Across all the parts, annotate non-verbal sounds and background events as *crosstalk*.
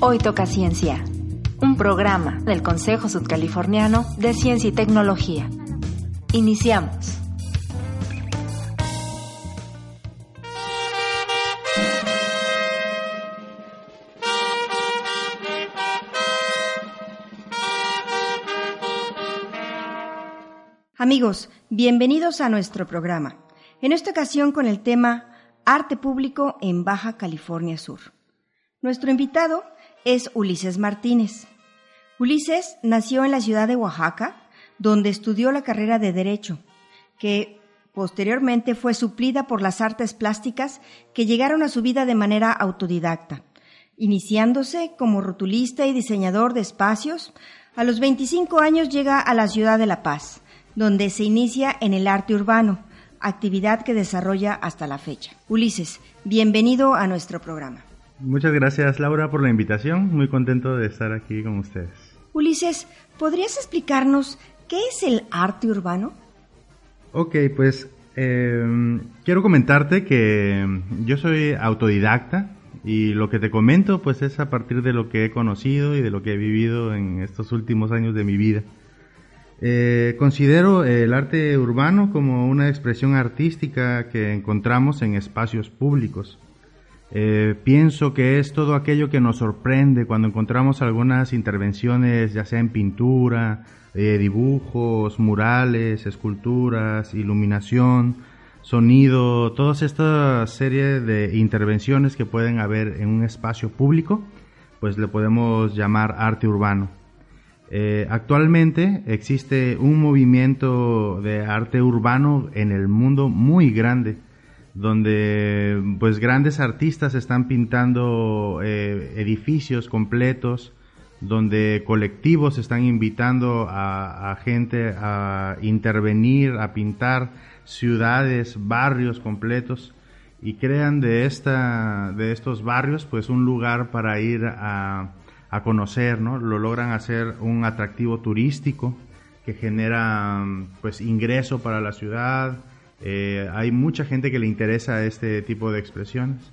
Hoy toca ciencia, un programa del Consejo Sudcaliforniano de Ciencia y Tecnología. Iniciamos. Amigos, bienvenidos a nuestro programa. En esta ocasión con el tema Arte Público en Baja California Sur. Nuestro invitado es Ulises Martínez. Ulises nació en la ciudad de Oaxaca, donde estudió la carrera de Derecho, que posteriormente fue suplida por las artes plásticas que llegaron a su vida de manera autodidacta, iniciándose como rotulista y diseñador de espacios. A los 25 años llega a la ciudad de La Paz, donde se inicia en el arte urbano, actividad que desarrolla hasta la fecha. Ulises, bienvenido a nuestro programa. Muchas gracias Laura por la invitación, muy contento de estar aquí con ustedes. Ulises, ¿podrías explicarnos qué es el arte urbano? Ok, pues em, quiero comentarte que yo soy autodidacta y lo que te comento pues es a partir de lo que he conocido y de lo que he vivido en estos últimos años de mi vida. Eh, considero el arte urbano como una expresión artística que encontramos en espacios públicos. Eh, pienso que es todo aquello que nos sorprende cuando encontramos algunas intervenciones, ya sea en pintura, eh, dibujos, murales, esculturas, iluminación, sonido, todas estas series de intervenciones que pueden haber en un espacio público, pues le podemos llamar arte urbano. Eh, actualmente existe un movimiento de arte urbano en el mundo muy grande, donde pues grandes artistas están pintando eh, edificios completos, donde colectivos están invitando a, a, gente a intervenir, a pintar ciudades, barrios completos y crean de esta de estos barrios pues un lugar para ir a a conocer, ¿no? Lo logran hacer un atractivo turístico que genera pues ingreso para la ciudad. Eh, hay mucha gente que le interesa este tipo de expresiones.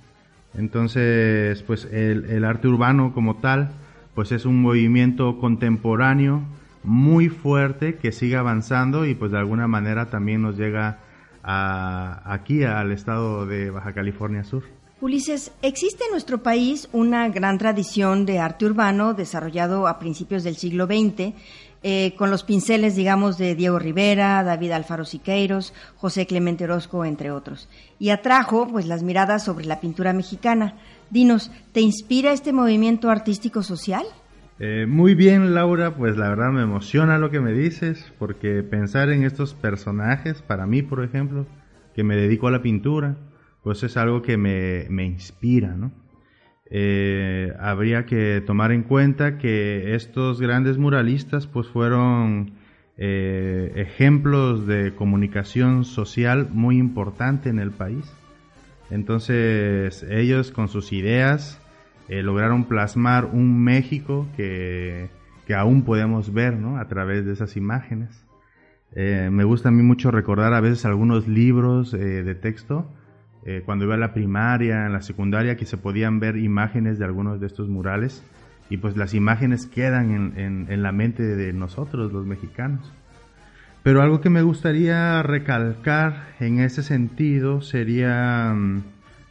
Entonces, pues el, arte urbano como tal, pues es un movimiento contemporáneo muy fuerte que sigue avanzando y pues de alguna manera también nos llega aquí al estado de Baja California Sur. Ulises, existe en nuestro país una gran tradición de arte urbano desarrollado a principios del siglo XX, eh, con los pinceles, digamos, de Diego Rivera, David Alfaro Siqueiros, José Clemente Orozco, entre otros, y atrajo pues las miradas sobre la pintura mexicana. Dinos, ¿te inspira este movimiento artístico social? Eh, muy bien, Laura, pues la verdad me emociona lo que me dices, porque pensar en estos personajes, para mí, por ejemplo, que me dedico a la pintura, pues es algo que me, me inspira, ¿no? Eh, habría que tomar en cuenta que estos grandes muralistas pues fueron eh, ejemplos de comunicación social muy importante en el país. Entonces ellos con sus ideas eh, lograron plasmar un México que, que aún podemos ver ¿no? a través de esas imágenes. me gusta a mí mucho recordar a veces algunos libros de texto eh, cuando iba a la primaria, en la secundaria, que se podían ver imágenes de algunos de estos murales y pues las imágenes quedan en, en, la mente de nosotros, los mexicanos. Pero algo que me gustaría recalcar en ese sentido sería mm,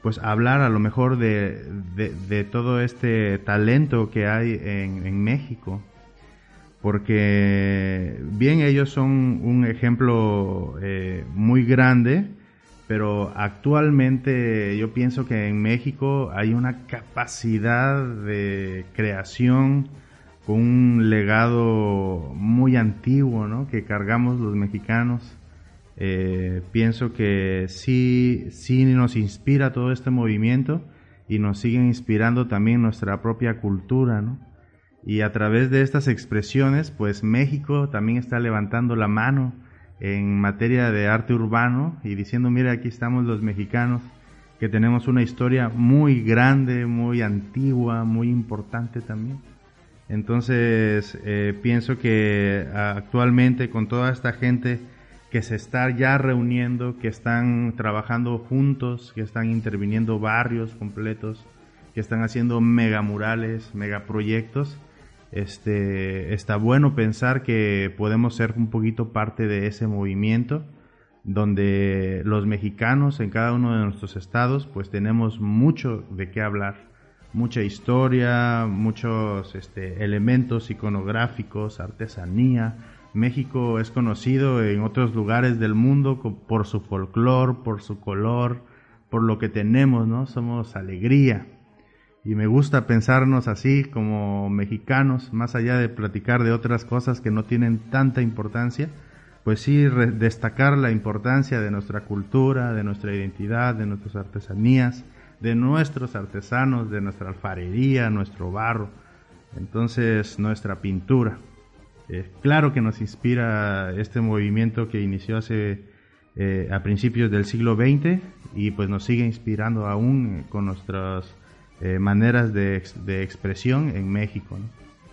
pues hablar a lo mejor de, de, todo este talento que hay en, en México, porque bien ellos son un ejemplo eh, muy grande, pero actualmente yo pienso que en México hay una capacidad de creación con un legado muy antiguo ¿no? que cargamos los mexicanos Eh, pienso que sí, sí nos inspira todo este movimiento y nos sigue inspirando también nuestra propia cultura, ¿no? Y a través de estas expresiones, pues México también está levantando la mano en materia de arte urbano y diciendo, mira, aquí estamos los mexicanos, que tenemos una historia muy grande, muy antigua, muy importante también. Entonces, eh, pienso que actualmente con toda esta gente que se está ya reuniendo, que están trabajando juntos, que están interviniendo barrios completos, que están haciendo megamurales, megaproyectos, este, está bueno pensar que podemos ser un poquito parte de ese movimiento donde los mexicanos en cada uno de nuestros estados pues tenemos mucho de qué hablar, mucha historia, muchos este, elementos iconográficos, artesanía. México es conocido en otros lugares del mundo por su folclor, por su color, por lo que tenemos, ¿no? Somos alegría, y me gusta pensarnos así como mexicanos, más allá de platicar de otras cosas que no tienen tanta importancia, pues sí destacar la importancia de nuestra cultura, de nuestra identidad, de nuestras artesanías, de nuestros artesanos, de nuestra alfarería, nuestro barro, entonces nuestra pintura. Eh, claro que nos inspira este movimiento que inició hace eh, a principios del siglo XX y pues nos sigue inspirando aún con nuestras eh, maneras de, expresión en México.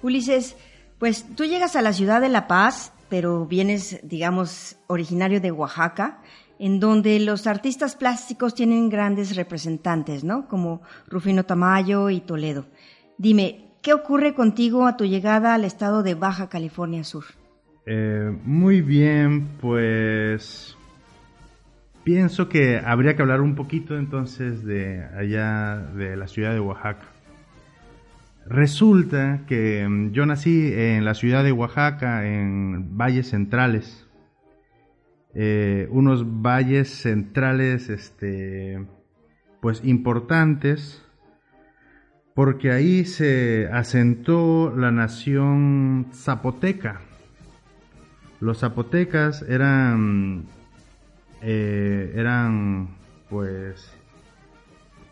Ulises, pues tú llegas a la ciudad de La Paz, pero vienes, digamos, originario de Oaxaca, en donde los artistas plásticos tienen grandes representantes, ¿no? Como Rufino Tamayo y Toledo. Dime, ¿qué ocurre contigo a tu llegada al estado de Baja California Sur? Eh, muy bien, pues Pienso que habría que hablar un poquito entonces de allá de la ciudad de Oaxaca. Resulta que mm, yo nací en la ciudad de Oaxaca, en valles centrales. Eh, unos valles centrales, este, pues importantes, porque ahí se asentó la nación zapoteca. Los zapotecas eran eh, eran pues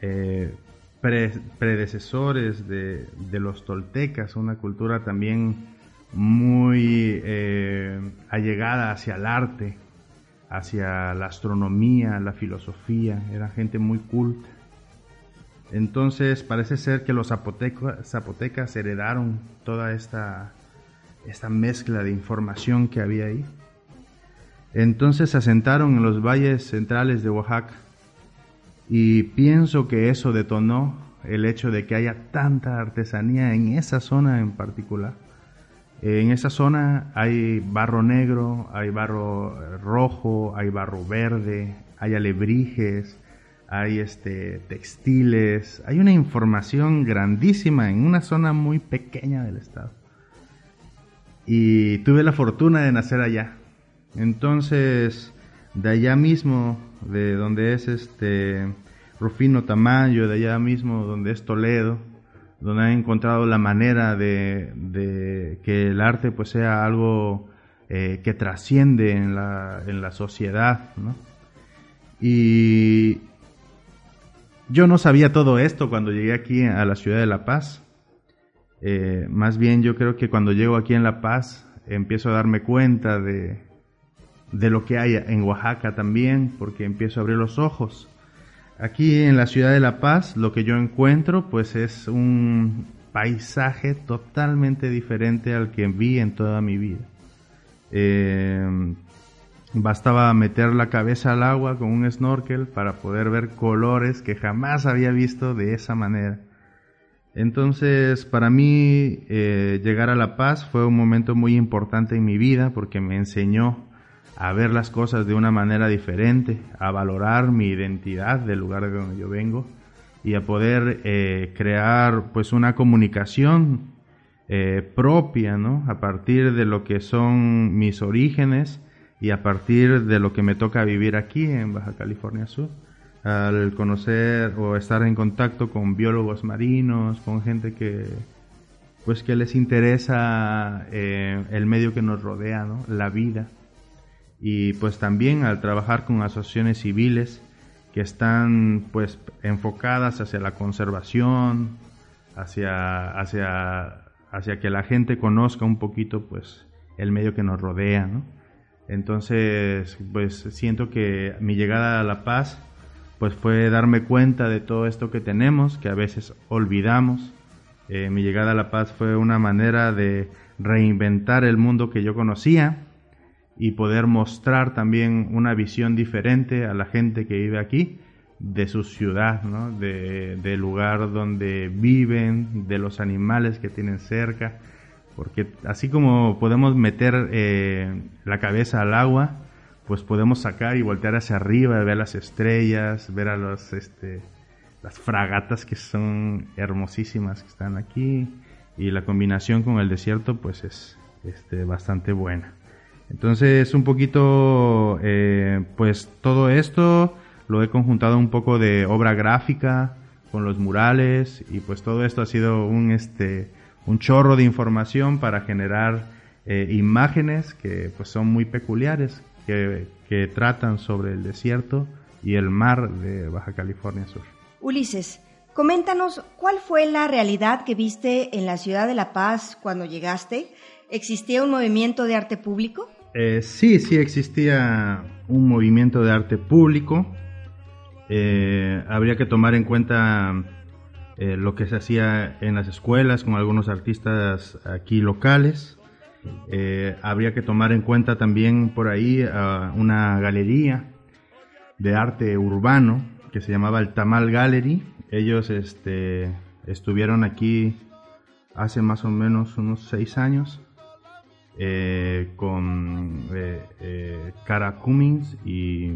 eh, predecesores de, los toltecas, una cultura también muy eh, allegada hacia el arte, hacia la astronomía, la filosofía, era gente muy culta. Entonces parece ser que los zapotecas heredaron toda esta, esta mezcla de información que había ahí. Entonces se asentaron en los valles centrales de Oaxaca y pienso que eso detonó el hecho de que haya tanta artesanía en esa zona en particular. En esa zona hay barro negro, hay barro rojo, hay barro verde, hay alebrijes, hay este textiles, hay una información grandísima en una zona muy pequeña del estado. Y tuve la fortuna de nacer allá. Entonces, de allá mismo, de donde es este Rufino Tamayo, de allá mismo donde es Toledo, donde han encontrado la manera de, que el arte pues sea algo eh, que trasciende en la, sociedad, Y yo no sabía todo esto cuando llegué aquí a la ciudad de La Paz. Eh, más bien yo creo que cuando llego aquí en La Paz empiezo a darme cuenta de, de lo que hay en Oaxaca también, porque empiezo a abrir los ojos. Aquí en la ciudad de La Paz lo que yo encuentro pues es un paisaje totalmente diferente al que vi en toda mi vida. Eh, bastaba meter la cabeza al agua con un snorkel para poder ver colores que jamás había visto de esa manera. Entonces, para mí, eh, llegar a La Paz fue un momento muy importante en mi vida porque me enseñó a ver las cosas de una manera diferente, a valorar mi identidad del lugar de donde yo vengo y a poder eh, crear pues una comunicación eh, propia, ¿no? A partir de lo que son mis orígenes y a partir de lo que me toca vivir aquí en Baja California Sur. Al conocer o estar en contacto con biólogos marinos, con gente que pues que les interesa eh, el medio que nos rodea, ¿no? La vida y pues también al trabajar con asociaciones civiles que están pues enfocadas hacia la conservación, hacia, hacia, hacia que la gente conozca un poquito pues el medio que nos rodea, ¿no? Entonces, pues siento que mi llegada a La Paz pues fue darme cuenta de todo esto que tenemos, que a veces olvidamos. Eh, mi llegada a La Paz fue una manera de reinventar el mundo que yo conocía y poder mostrar también una visión diferente a la gente que vive aquí de su ciudad, ¿no? de, del lugar donde viven, de los animales que tienen cerca, porque así como podemos meter eh, la cabeza al agua, pues podemos sacar y voltear hacia arriba, ver las estrellas, ver a los, este, las fragatas que son hermosísimas que están aquí y la combinación con el desierto pues es este, bastante buena. Entonces un poquito eh, pues todo esto lo he conjuntado un poco de obra gráfica con los murales y pues todo esto ha sido un este un chorro de información para generar eh, imágenes que pues son muy peculiares que, que tratan sobre el desierto y el mar de Baja California Sur. Ulises, coméntanos cuál fue la realidad que viste en la ciudad de La Paz cuando llegaste. ¿Existía un movimiento de arte público? Eh, sí, sí existía un movimiento de arte público. Eh, habría que tomar en cuenta eh, lo que se hacía en las escuelas con algunos artistas aquí locales. habría que tomar en cuenta también por ahí una galería de arte urbano que se llamaba el Tamal Gallery. Ellos este, estuvieron aquí hace más o menos unos seis años eh, con eh, eh, Cara Cummings y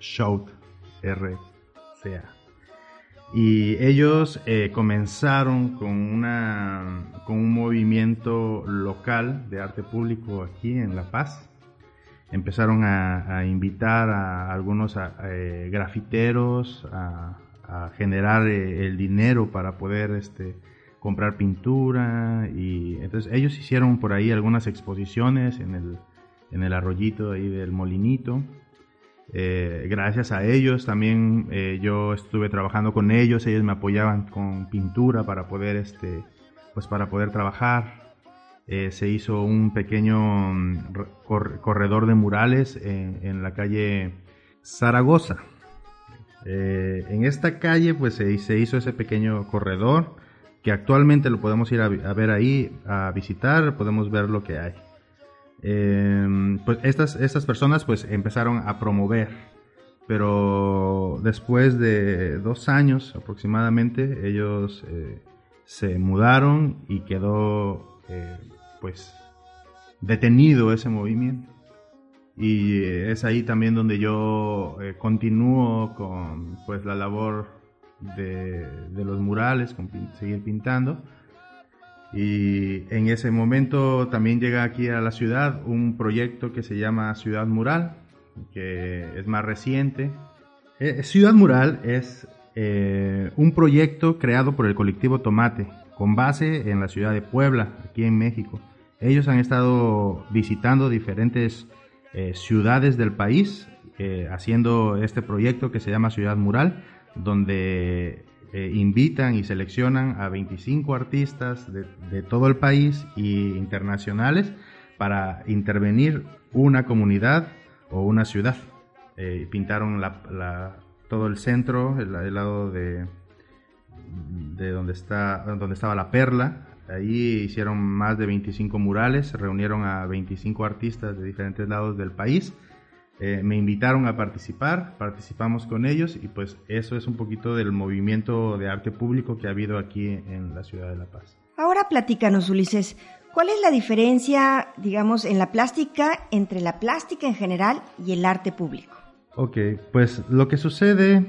Shout RCA. Y ellos comenzaron con, una, con un movimiento local de arte público aquí en La Paz. Empezaron a, invitar a algunos grafiteros a, a generar el dinero para poder este, comprar pintura y entonces ellos hicieron por ahí algunas exposiciones en el, en el arroyito ahí del molinito. Eh, gracias a ellos también eh, yo estuve trabajando con ellos, ellos me apoyaban con pintura para poder este pues para poder trabajar. Eh, se hizo un pequeño mm, corredor de murales en, en la calle Zaragoza. en esta calle pues se, se hizo ese pequeño corredor que actualmente lo podemos ir a, ver ahí, a visitar, podemos ver lo que hay. Em, pues estas, estas personas pues empezaron a promover, pero después de dos años aproximadamente ellos eh, se mudaron y quedó eh, pues detenido ese movimiento. Y es ahí también donde yo eh, continúo con pues la labor de, los murales, con seguir pintando. Y en ese momento también llega aquí a la ciudad un proyecto que se llama Ciudad Mural, que es más reciente. Eh, ciudad Mural es eh, un proyecto creado por el colectivo Tomate, con base en la ciudad de Puebla, aquí en México. Ellos han estado visitando diferentes eh, ciudades del país, haciendo este proyecto que se llama Ciudad Mural, donde eh, invitan y seleccionan a 25 artistas de, todo el país y internacionales para intervenir una comunidad o una ciudad. Eh, pintaron todo el centro, el, lado de, de donde, está, donde estaba la perla. Ahí hicieron más de 25 murales, reunieron a 25 artistas de diferentes lados del país eh, me invitaron a participar, participamos con ellos y pues eso es un poquito del movimiento de arte público que ha habido aquí en la ciudad de La Paz. Ahora platícanos, Ulises, ¿cuál es la diferencia, digamos, en la plástica entre la plástica en general y el arte público? Ok, pues lo que sucede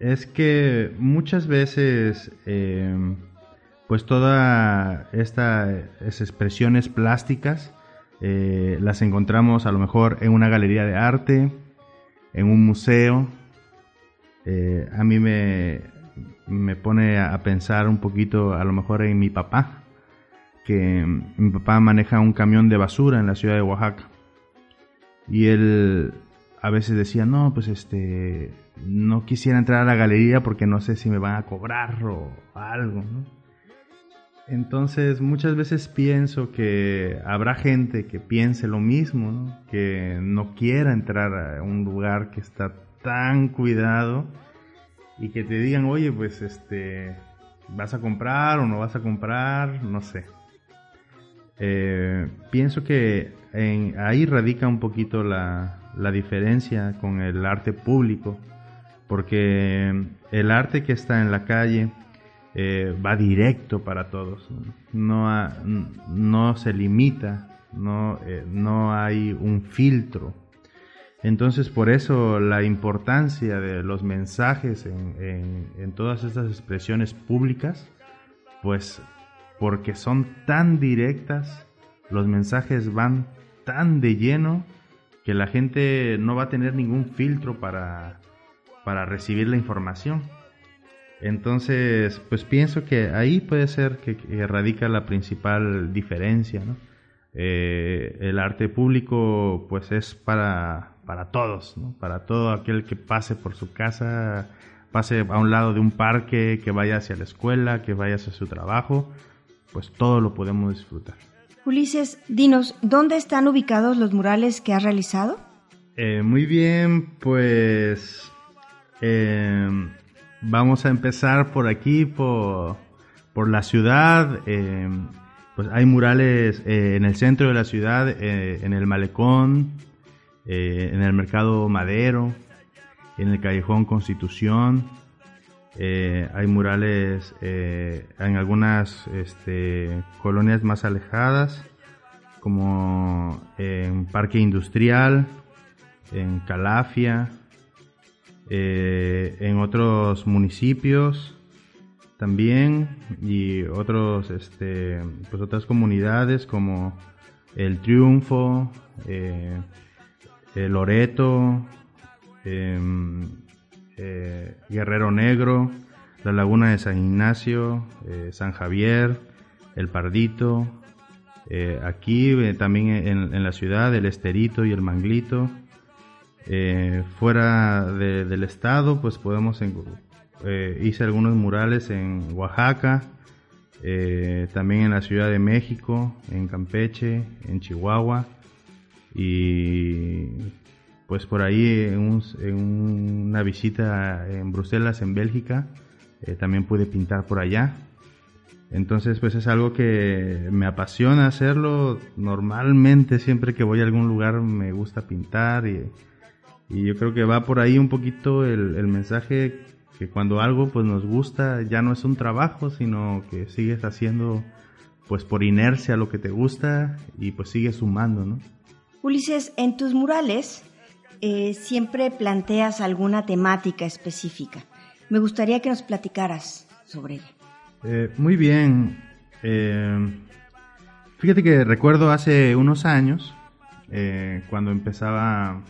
es que muchas veces, eh, pues todas estas expresiones plásticas, eh, las encontramos a lo mejor en una galería de arte, en un museo. Eh, a mí me, me pone a pensar un poquito a lo mejor en mi papá, que mi papá maneja un camión de basura en la ciudad de Oaxaca. y él a veces decía, no, pues este, no quisiera entrar a la galería porque no sé si me van a cobrar o algo, Entonces muchas veces pienso que habrá gente que piense lo mismo, que no quiera entrar a un lugar que está tan cuidado y que te digan, oye, pues este, vas a comprar o no vas a comprar, no sé. Eh, pienso que ahí radica un poquito la, diferencia con el arte público, porque el arte que está en la calle eh, va directo para todos, no, no se limita, no, eh, no hay un filtro. Entonces por eso la importancia de los mensajes en, en todas estas expresiones públicas, pues porque son tan directas, los mensajes van tan de lleno que la gente no va a tener ningún filtro para, para recibir la información. Entonces, pues pienso que ahí puede ser que, radica la principal diferencia, ¿no? Eh, el arte público pues es para, para todos, ¿no? para todo aquel que pase por su casa, pase a un lado de un parque, que vaya hacia la escuela, que vaya hacia su trabajo, pues todo lo podemos disfrutar. Ulises, dinos, ¿dónde están ubicados los murales que has realizado? Eh, muy bien, pues em, vamos a empezar por aquí, por, la ciudad. Em, pues hay murales eh, en el centro de la ciudad, eh, en el malecón, en el mercado Madero, en el callejón Constitución, eh, hay murales eh, en algunas este, colonias más alejadas, como en Parque Industrial, en Calafia, eh, en otros municipios también y otros, este, pues otras comunidades como El Triunfo, Loreto, em, eh, Guerrero Negro, la Laguna de San Ignacio, eh, San Javier, El Pardito, eh, aquí también en, la ciudad, el Esterito y el Manglito. Fuera del estado, pues podemos, hice algunos murales en Oaxaca, también en la Ciudad de México, en Campeche, en Chihuahua y pues por ahí en, una visita en Bruselas, en Bélgica, eh, también pude pintar por allá. Entonces, pues es algo que me apasiona hacerlo. Normalmente, siempre que voy a algún lugar, me gusta pintar y, yo creo que va por ahí un poquito el, el, mensaje que cuando algo pues nos gusta ya no es un trabajo, sino que sigues haciendo pues por inercia lo que te gusta y pues sigues sumando, ¿no? Ulises, en tus murales eh, siempre planteas alguna temática específica. Me gustaría que nos platicaras sobre ella. Eh, muy bien. Eh, fíjate que recuerdo hace unos años, cuando empezaba,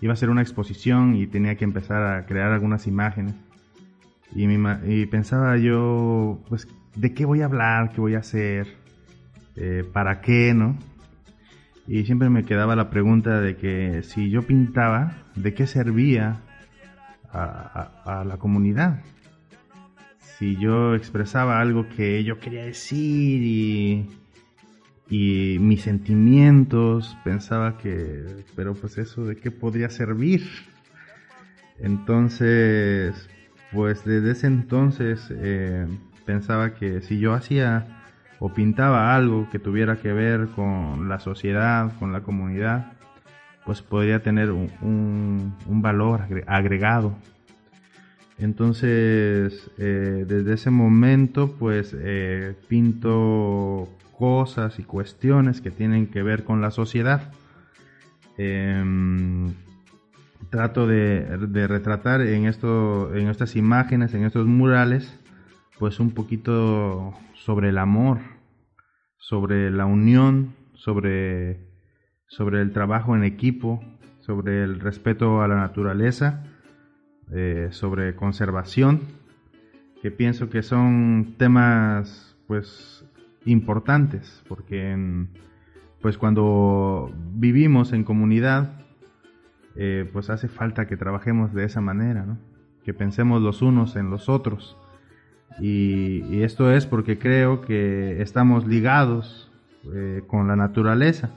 iba a hacer una exposición y tenía que empezar a crear algunas imágenes. Y, pensaba yo, pues, ¿de qué voy a hablar? ¿Qué voy a hacer? ¿Para qué? ¿No? y siempre me quedaba la pregunta de que si yo pintaba, ¿de qué servía a, la comunidad? Si yo expresaba algo que yo quería decir y, y mis sentimientos, pensaba que, pero pues eso, ¿de qué podría servir? Entonces, pues desde ese entonces eh, pensaba que si yo hacía o pintaba algo que tuviera que ver con la sociedad, con la comunidad, pues podría tener un, valor agregado. Entonces, eh, desde ese momento, pues eh, pinto cosas y cuestiones que tienen que ver con la sociedad. Em, trato de, retratar en, esto, en estas imágenes, en estos murales, pues un poquito sobre el amor, sobre la unión, sobre, sobre el trabajo en equipo, sobre el respeto a la naturaleza, eh, sobre conservación, que pienso que son temas pues importantes, porque pues cuando vivimos en comunidad, eh, pues hace falta que trabajemos de esa manera, que pensemos los unos en los otros. Y, esto es porque creo que estamos ligados eh, con la naturaleza,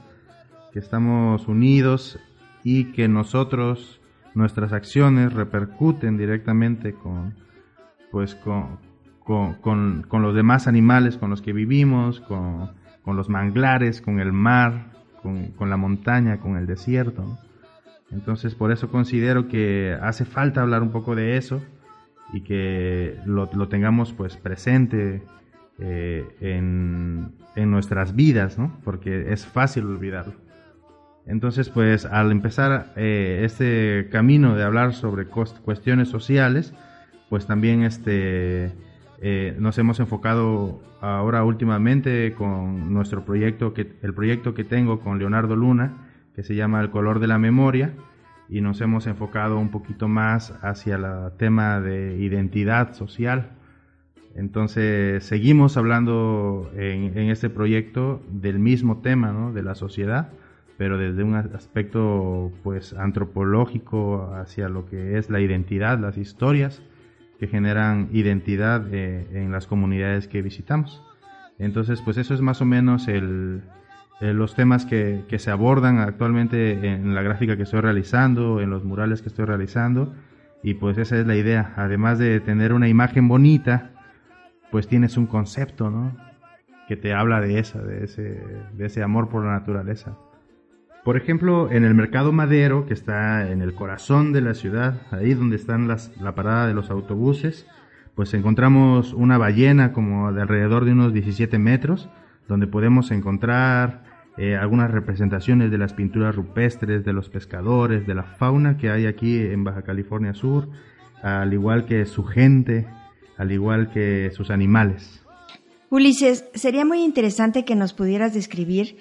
que estamos unidos y que nosotros, nuestras acciones repercuten directamente con, pues con, con, con, los demás animales con los que vivimos, con, con los manglares, con el mar, con, la montaña, con el desierto. Entonces por eso considero que hace falta hablar un poco de eso y que lo, tengamos pues presente eh, en, en, nuestras vidas, ¿no? Porque es fácil olvidarlo. Entonces pues al empezar eh, este camino de hablar sobre cuestiones sociales, pues también este eh, nos hemos enfocado ahora últimamente con nuestro proyecto, que, el proyecto que tengo con Leonardo Luna, que se llama El color de la memoria, y nos hemos enfocado un poquito más hacia el tema de identidad social. Entonces seguimos hablando en, este proyecto del mismo tema, de la sociedad, pero desde un aspecto pues antropológico hacia lo que es la identidad, las historias que generan identidad eh, en las comunidades que visitamos. Entonces, pues eso es más o menos eh, los temas que, que, se abordan actualmente en la gráfica que estoy realizando, en los murales que estoy realizando. Y pues esa es la idea. Además de tener una imagen bonita, pues tienes un concepto, ¿no? Que te habla de esa, de ese, de ese amor por la naturaleza. Por ejemplo, en el mercado madero, que está en el corazón de la ciudad, ahí donde están las, la parada de los autobuses, pues encontramos una ballena como de alrededor de unos 17 metros, donde podemos encontrar eh, algunas representaciones de las pinturas rupestres, de los pescadores, de la fauna que hay aquí en Baja California Sur, al igual que su gente, al igual que sus animales. Ulises, sería muy interesante que nos pudieras describir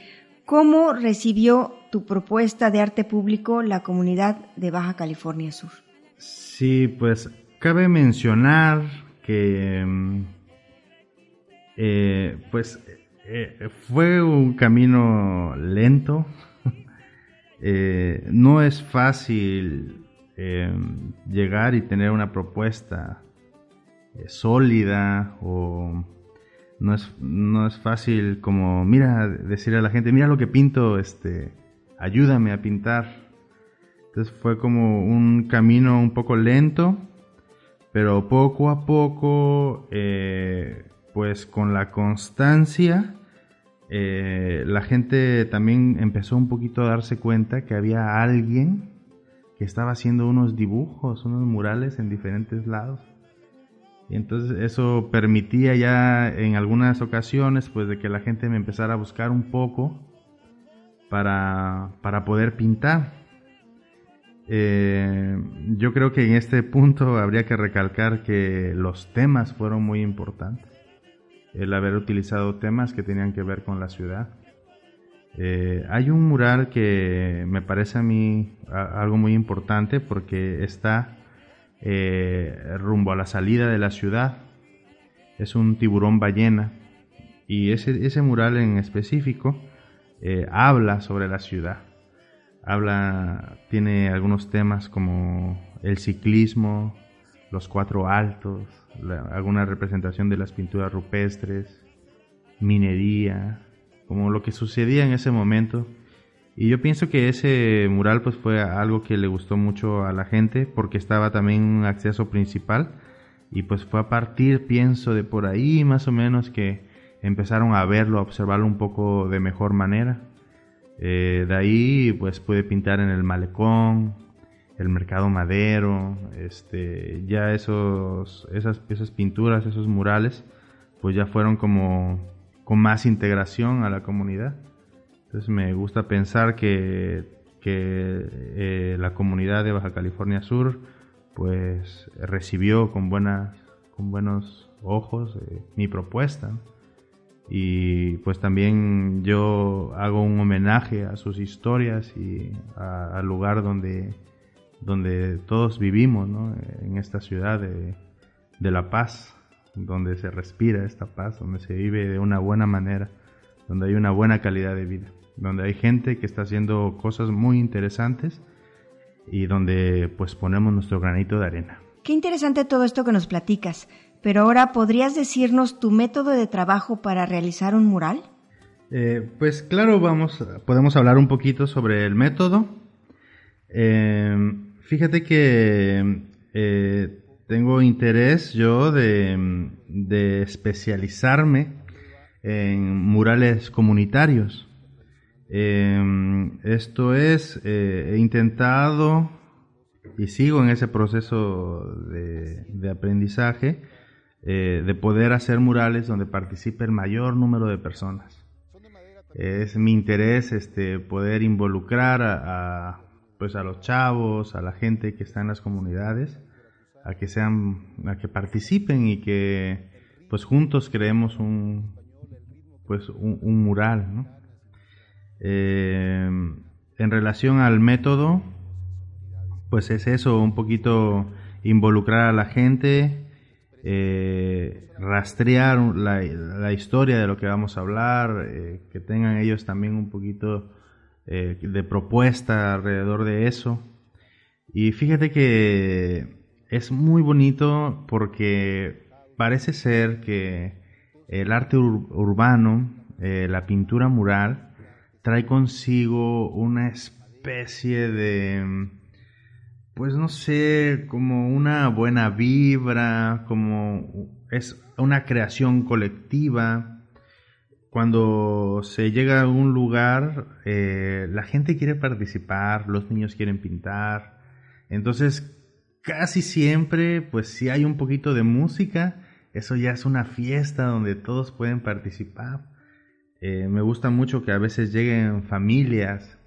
cómo recibió tu propuesta de arte público la comunidad de Baja California Sur. Sí, pues cabe mencionar que mm, eh, pues eh, fue un camino lento. *laughs* Eh, no es fácil llegar y tener una propuesta sólida o no es, no es fácil como, mira, decirle a la gente, mira lo que pinto, este, ayúdame a pintar. Entonces fue como un camino un poco lento, pero poco a poco, eh, pues con la constancia, eh, la gente también empezó un poquito a darse cuenta que había alguien que estaba haciendo unos dibujos, unos murales en diferentes lados. Y entonces eso permitía ya en algunas ocasiones pues de que la gente me empezara a buscar un poco para, para poder pintar. Eh, yo creo que en este punto habría que recalcar que los temas fueron muy importantes. El haber utilizado temas que tenían que ver con la ciudad. Eh, hay un mural que me parece a mí algo muy importante porque está eh, rumbo a la salida de la ciudad. Es un tiburón ballena y ese, ese mural en específico eh, habla sobre la ciudad. Habla, tiene algunos temas como el ciclismo, los cuatro altos, alguna representación de las pinturas rupestres, minería, como lo que sucedía en ese momento. Y yo pienso que ese mural pues fue algo que le gustó mucho a la gente porque estaba también un acceso principal y pues fue a partir, pienso, de por ahí más o menos que empezaron a verlo, a observarlo un poco de mejor manera. Eh, de ahí pues pude pintar en el malecón, el mercado madero, este, ya esos, esas, esas pinturas, esos murales, pues ya fueron como con más integración a la comunidad. Entonces me gusta pensar que, que eh, la comunidad de Baja California Sur pues recibió con buenas con buenos ojos eh, mi propuesta y pues también yo hago un homenaje a sus historias y al lugar donde, donde todos vivimos, ¿no? en esta ciudad de, de, La Paz, donde se respira esta paz, donde se vive de una buena manera, donde hay una buena calidad de vida, donde hay gente que está haciendo cosas muy interesantes y donde pues ponemos nuestro granito de arena. Qué interesante todo esto que nos platicas, pero ahora ¿podrías decirnos tu método de trabajo para realizar un mural? Eh, pues claro, vamos, podemos hablar un poquito sobre el método. Eh, fíjate que eh, tengo interés yo de, especializarme en murales comunitarios. esto es, he intentado y sigo en ese proceso de aprendizaje de poder hacer murales donde participe el mayor número de personas. Es mi interés este poder involucrar a, pues a los chavos, a la gente que está en las comunidades, a que sean, a que participen y que pues juntos creemos un pues un, mural, eh, en relación al método, pues es eso, un poquito involucrar a la gente, eh, rastrear la, historia de lo que vamos a hablar, eh, que tengan ellos también un poquito eh, de propuesta alrededor de eso. Y fíjate que es muy bonito porque parece ser que el arte urbano, la pintura mural, trae consigo una especie de pues no sé, como una buena vibra, como es una creación colectiva. Cuando se llega a un lugar, eh, la gente quiere participar, los niños quieren pintar. Entonces, casi siempre, pues si hay un poquito de música, eso ya es una fiesta donde todos pueden participar. Eh, me gusta mucho que a veces lleguen familias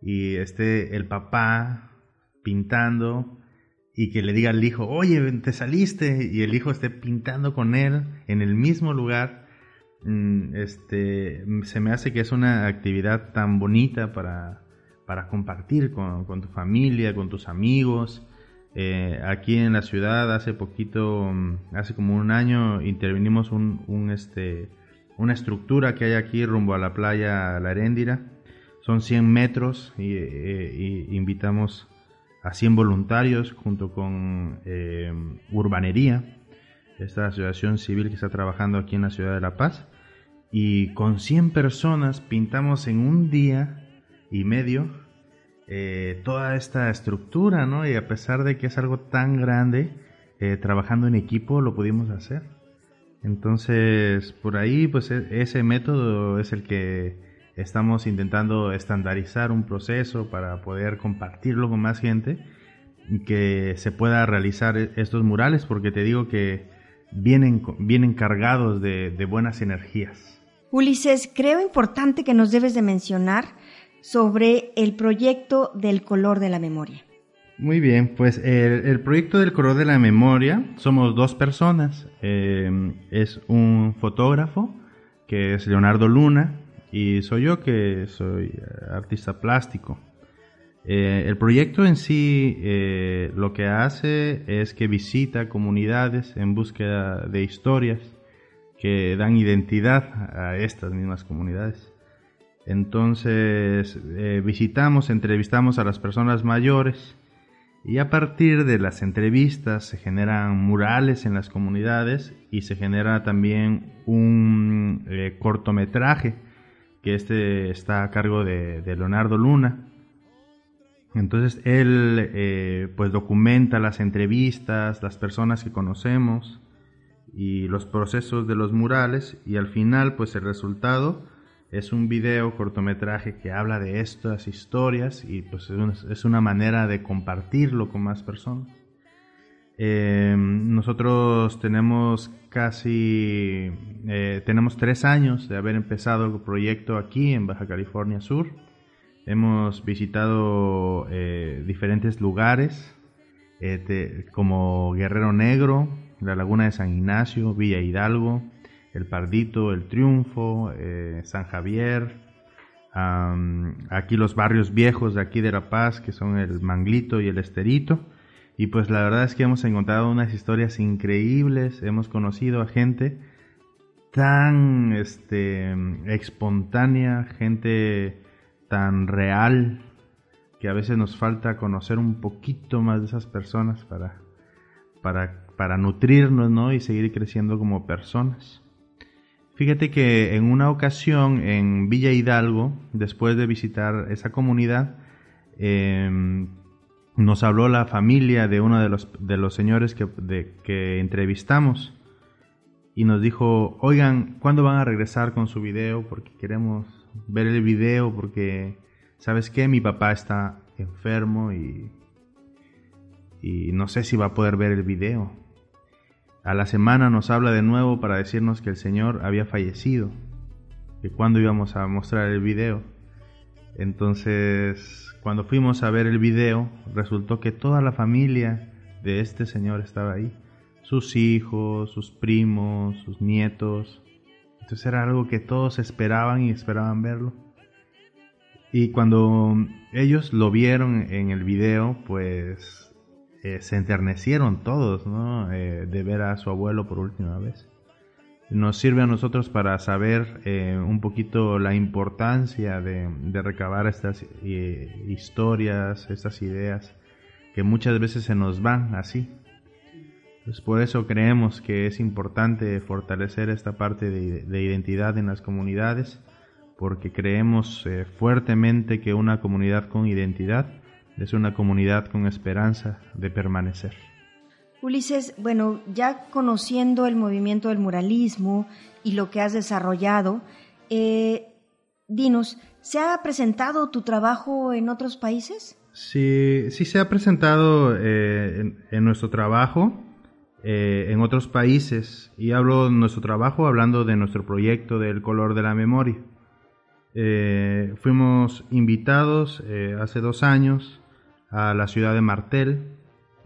y esté el papá pintando y que le diga al hijo, oye, te saliste, y el hijo esté pintando con él en el mismo lugar, mm, este, se me hace que es una actividad tan bonita para, para compartir con, tu familia, con tus amigos. Eh, aquí en la ciudad hace poquito, mm, hace como un año, intervinimos un, este, una estructura que hay aquí rumbo a la playa La Heréndira. Son 100 metros y, eh, y invitamos a 100 voluntarios junto con eh, Urbanería, esta asociación civil que está trabajando aquí en la ciudad de La Paz. Y con 100 personas pintamos en un día y medio eh, toda esta estructura, ¿no? Y a pesar de que es algo tan grande, eh, trabajando en equipo lo pudimos hacer. Entonces, por ahí, pues e-, ese método es el que Estamos intentando estandarizar un proceso para poder compartirlo con más gente y que se pueda realizar e-, estos murales porque te digo que vienen, vienen cargados de, buenas energías. Ulises, creo importante que nos debes de mencionar sobre el proyecto del color de la memoria. Muy bien, pues el, proyecto del color de la memoria somos dos personas. Eh, es un fotógrafo que es Leonardo Luna y soy yo que soy eh, artista plástico. Eh, el proyecto en sí eh, lo que hace es que visita comunidades en búsqueda de historias que dan identidad a estas mismas comunidades. Entonces visitamos, entrevistamos a las personas mayores y a partir de las entrevistas se generan murales en las comunidades y se genera también un cortometraje que este está a cargo de, Leonardo Luna. Entonces él eh, pues documenta las entrevistas, las personas que conocemos y los procesos de los murales y al final pues el resultado es un video cortometraje que habla de estas historias y pues es una manera de compartirlo con más personas. Em, nosotros tenemos casi, eh, tenemos tres años de haber empezado el proyecto aquí en Baja California Sur. Hemos visitado eh, diferentes lugares eh, como Guerrero Negro, la Laguna de San Ignacio, Villa Hidalgo, El Pardito, El Triunfo, San Javier, aquí los barrios viejos de aquí de La Paz, que son el Manglito y el Esterito y pues la verdad es que hemos encontrado unas historias increíbles, hemos conocido a gente tan este espontánea, gente tan real, que a veces nos falta conocer un poquito más de esas personas para, para, para nutrirnos ¿no? y seguir creciendo como personas. Fíjate que en una ocasión en Villa Hidalgo, después de visitar esa comunidad, em, nos habló la familia de uno de los, de los señores que, que entrevistamos y nos dijo, oigan, ¿cuándo van a regresar con su video? Porque queremos ver el video, porque, ¿sabes qué? Mi papá está enfermo y, y no sé si va a poder ver el video. A la semana nos habla de nuevo para decirnos que el Señor había fallecido, que cuándo íbamos a mostrar el video. Entonces, cuando fuimos a ver el video, resultó que toda la familia de este señor estaba ahí sus hijos, sus primos, sus nietos. Entonces era algo que todos esperaban y esperaban verlo. Y cuando ellos lo vieron en el video, pues eh, se enternecieron todos, ¿no? Eh, de ver a su abuelo por última vez. Nos sirve a nosotros para saber eh, un poquito la importancia de, de recabar estas historias, estas ideas, que muchas veces se nos van así, pues por eso creemos que es importante fortalecer esta parte de, identidad en las comunidades, porque creemos eh, fuertemente que una comunidad con identidad es una comunidad con esperanza de permanecer. Ulises, bueno, ya conociendo el movimiento del muralismo y lo que has desarrollado, eh, dinos, ¿se ha presentado tu trabajo en otros países? Sí, sí se ha presentado eh, en, nuestro trabajo. Eh, en otros países y hablo de nuestro trabajo hablando de nuestro proyecto del color de la memoria. Fuimos invitados hace dos años a la ciudad de Martel,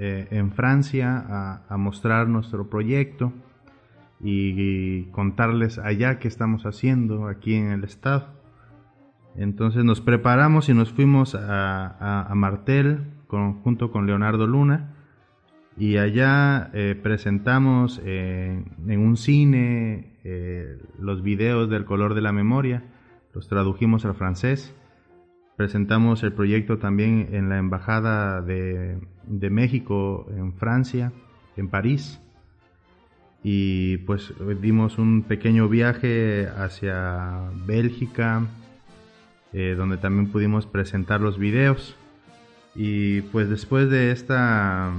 en Francia, a, mostrar nuestro proyecto y, contarles allá qué estamos haciendo aquí en el estado. Entonces nos preparamos y nos fuimos a, Martel junto con Leonardo Luna y allá eh, presentamos eh, en un cine eh, los videos del color de la memoria, los tradujimos al francés, presentamos el proyecto también en la Embajada de, México en Francia, en París, y pues dimos un pequeño viaje hacia Bélgica, donde también pudimos presentar los videos. Y pues después de esta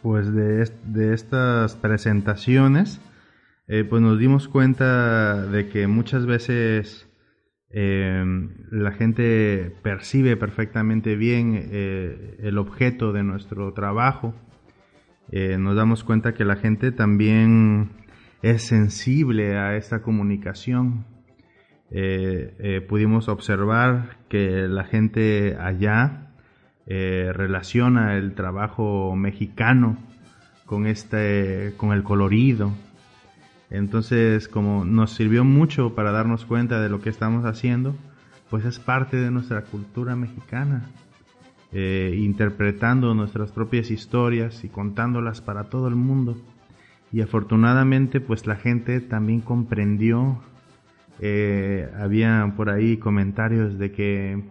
pues de, de estas presentaciones, eh, pues nos dimos cuenta de que muchas veces eh, la gente percibe perfectamente bien eh, el objeto de nuestro trabajo. nos damos cuenta que la gente también es sensible a esta comunicación. pudimos observar que la gente allá eh, relaciona el trabajo mexicano con este con el colorido entonces como nos sirvió mucho para darnos cuenta de lo que estamos haciendo pues es parte de nuestra cultura mexicana eh, interpretando nuestras propias historias y contándolas para todo el mundo. Y afortunadamente pues la gente también comprendió eh, había por ahí comentarios de que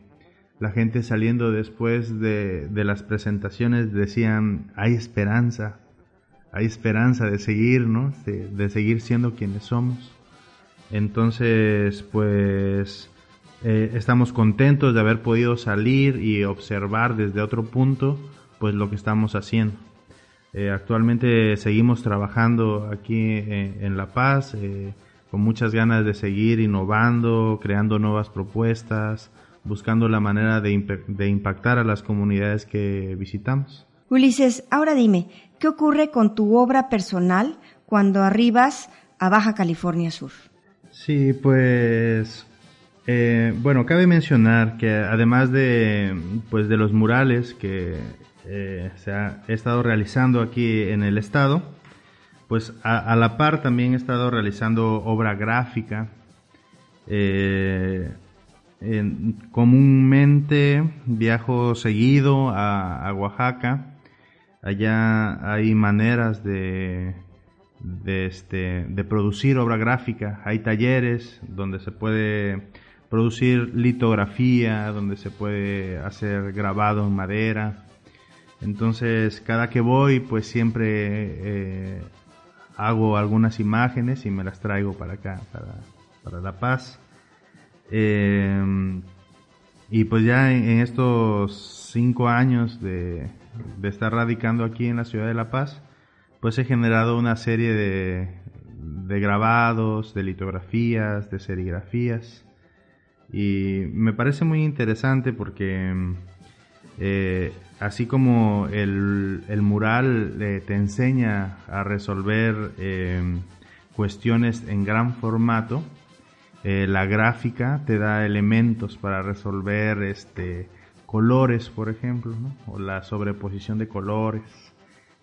la gente saliendo después de, las presentaciones decían, hay esperanza, hay esperanza de seguir, ¿no? De, seguir siendo quienes somos. Entonces, pues eh, estamos contentos de haber podido salir y observar desde otro punto, pues lo que estamos haciendo. Eh, actualmente seguimos trabajando aquí eh, en La Paz, con muchas ganas de seguir innovando, creando nuevas propuestas, buscando la manera de, impactar a las comunidades que visitamos. Ulises, ahora dime, ¿qué ocurre con tu obra personal cuando arribas a Baja California Sur? Sí, pues eh, bueno, cabe mencionar que además de, pues, de los murales que eh, se ha estado realizando aquí en el estado, pues a, la par también he estado realizando obra gráfica. Eh, comúnmente viajo seguido a, Oaxaca. Allá hay maneras de, este, de producir obra gráfica. Hay talleres donde se puede producir litografía, donde se puede hacer grabado en madera. Entonces, cada que voy, pues siempre eh, hago algunas imágenes y me las traigo para acá, para, La Paz. Eh, y pues ya en, estos cinco años de, de, estar radicando aquí en la ciudad de La Paz, pues he generado una serie de, de grabados, de litografías, de serigrafías. Y me parece muy interesante porque eh, así como el, mural eh, te enseña a resolver eh, cuestiones en gran formato, la gráfica te da elementos para resolver este, colores, por ejemplo, o la sobreposición de colores.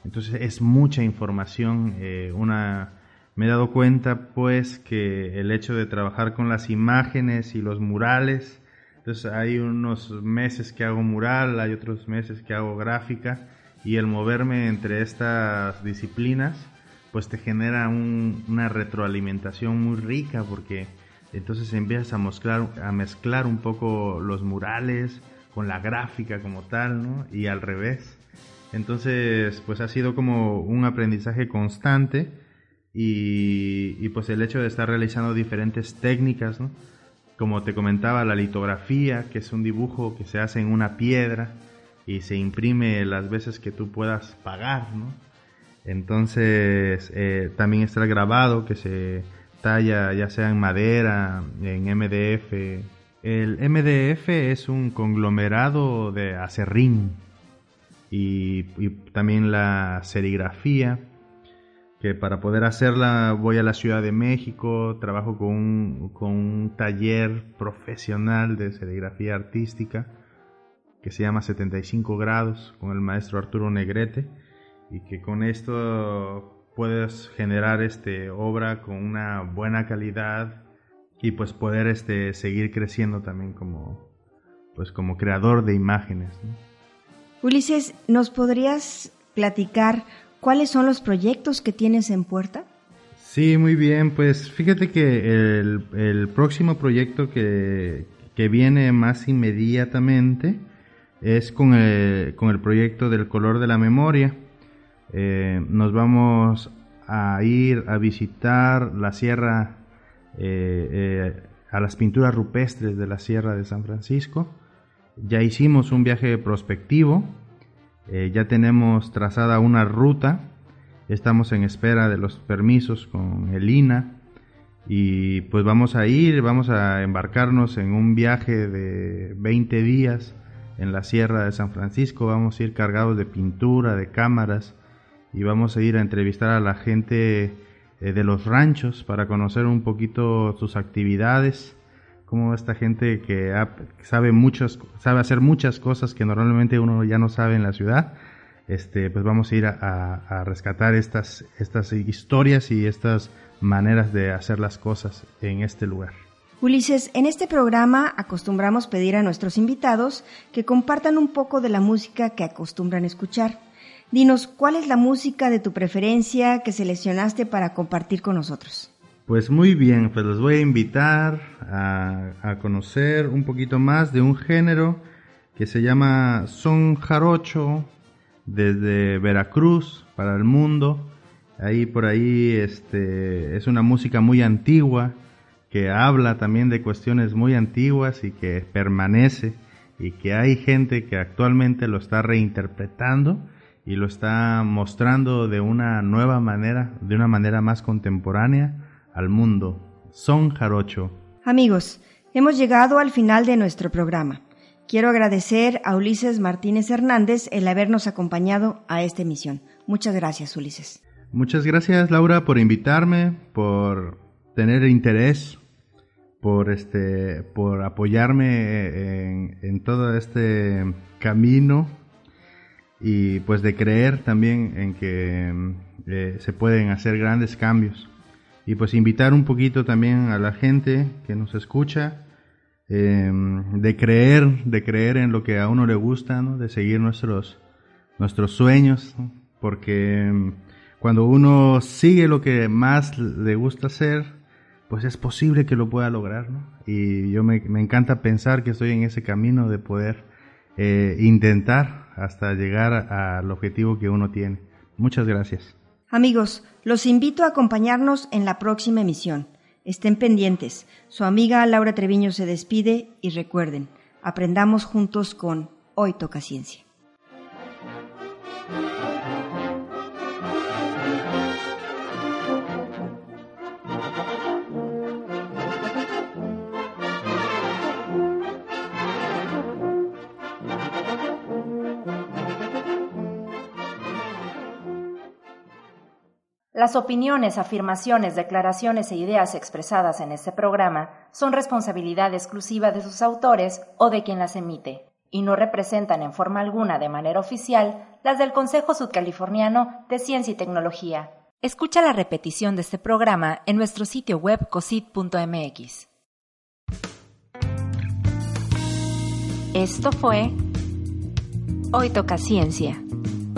Entonces es mucha información, una me he dado cuenta pues que el hecho de trabajar con las imágenes y los murales, entonces hay unos meses que hago mural, hay otros meses que hago gráfica y el moverme entre estas disciplinas pues te genera una retroalimentación muy rica porque entonces empiezas a mezclar un poco los murales con la gráfica como tal, ¿no? Y al revés. Entonces, pues ha sido como un aprendizaje constante y, pues el hecho de estar realizando diferentes técnicas, ¿no? como te comentaba, la litografía, que es un dibujo que se hace en una piedra y se imprime las veces que tú puedas pagar, ¿no? Entonces, eh, también está el grabado que se talla ya sea en madera, en MDF. El MDF es un conglomerado de acerrín y también la serigrafía que para poder hacerla voy a la Ciudad de México, trabajo con un, con un taller profesional de serigrafía artística que se llama 75 grados con el maestro Arturo Negrete y que con esto puedes generar este obra con una buena calidad y pues poder este seguir creciendo también como pues como creador de imágenes. Ulises, ¿nos podrías platicar ¿Cuáles son los proyectos que tienes en puerta? Sí, muy bien. Pues fíjate que el, próximo proyecto que, viene más inmediatamente es con el, con el proyecto del color de la memoria. Eh, nos vamos a ir a visitar la sierra, eh, eh, a las pinturas rupestres de la sierra de San Francisco. Ya hicimos un viaje prospectivo eh, ya tenemos trazada una ruta, estamos en espera de los permisos con el INA y pues vamos a ir, vamos a embarcarnos en un viaje de 20 días en la Sierra de San Francisco, vamos a ir cargados de pintura, de cámaras y vamos a ir a entrevistar a la gente eh, de los ranchos para conocer un poquito sus actividades como esta gente que sabe muchas, sabe hacer muchas cosas que normalmente uno ya no sabe en la ciudad, este, pues vamos a ir a, rescatar estas, estas historias y estas maneras de hacer las cosas en este lugar. Ulises, en este programa acostumbramos pedir a nuestros invitados que compartan un poco de la música que acostumbran escuchar. Dinos, ¿cuál es la música de tu preferencia que seleccionaste para compartir con nosotros? Pues muy bien, pues los voy a invitar a, conocer un poquito más de un género que se llama son jarocho desde Veracruz para el mundo. Ahí por ahí este es una música muy antigua que habla también de cuestiones muy antiguas y que permanece y que hay gente que actualmente lo está reinterpretando y lo está mostrando de una nueva manera, de una manera más contemporánea al mundo. Son Jarocho. Amigos, hemos llegado al final de nuestro programa. Quiero agradecer a Ulises Martínez Hernández el habernos acompañado a esta emisión. Muchas gracias, Ulises. Muchas gracias, Laura, por invitarme, por tener interés, por este, por apoyarme en, todo este camino y pues de creer también en que eh, se pueden hacer grandes cambios y pues invitar un poquito también a la gente que nos escucha em, de creer, de creer en lo que a uno le gusta, ¿no? de seguir nuestros, nuestros sueños, porque em, cuando uno sigue lo que más le gusta hacer, pues es posible que lo pueda lograr, ¿no? Y yo me, encanta pensar que estoy en ese camino de poder eh, intentar hasta llegar al objetivo que uno tiene. Muchas gracias. Amigos, los invito a acompañarnos en la próxima emisión. Estén pendientes. Su amiga Laura Treviño se despide y recuerden, aprendamos juntos con Hoy Toca Ciencia. Las opiniones, afirmaciones, declaraciones e ideas expresadas en este programa son responsabilidad exclusiva de sus autores o de quien las emite, y no representan en forma alguna de manera oficial las del Consejo Sudcaliforniano de Ciencia y Tecnología. Escucha la repetición de este programa en nuestro sitio web cosit.mx. Esto fue Hoy Toca Ciencia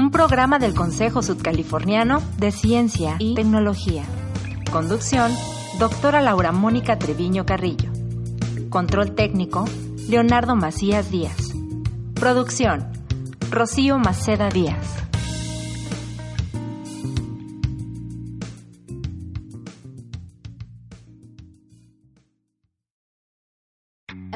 un programa del Consejo Sudcaliforniano de Ciencia y Tecnología. Conducción, doctora Laura Mónica Treviño Carrillo. Control técnico, Leonardo Macías Díaz. Producción, Rocío Maceda Díaz.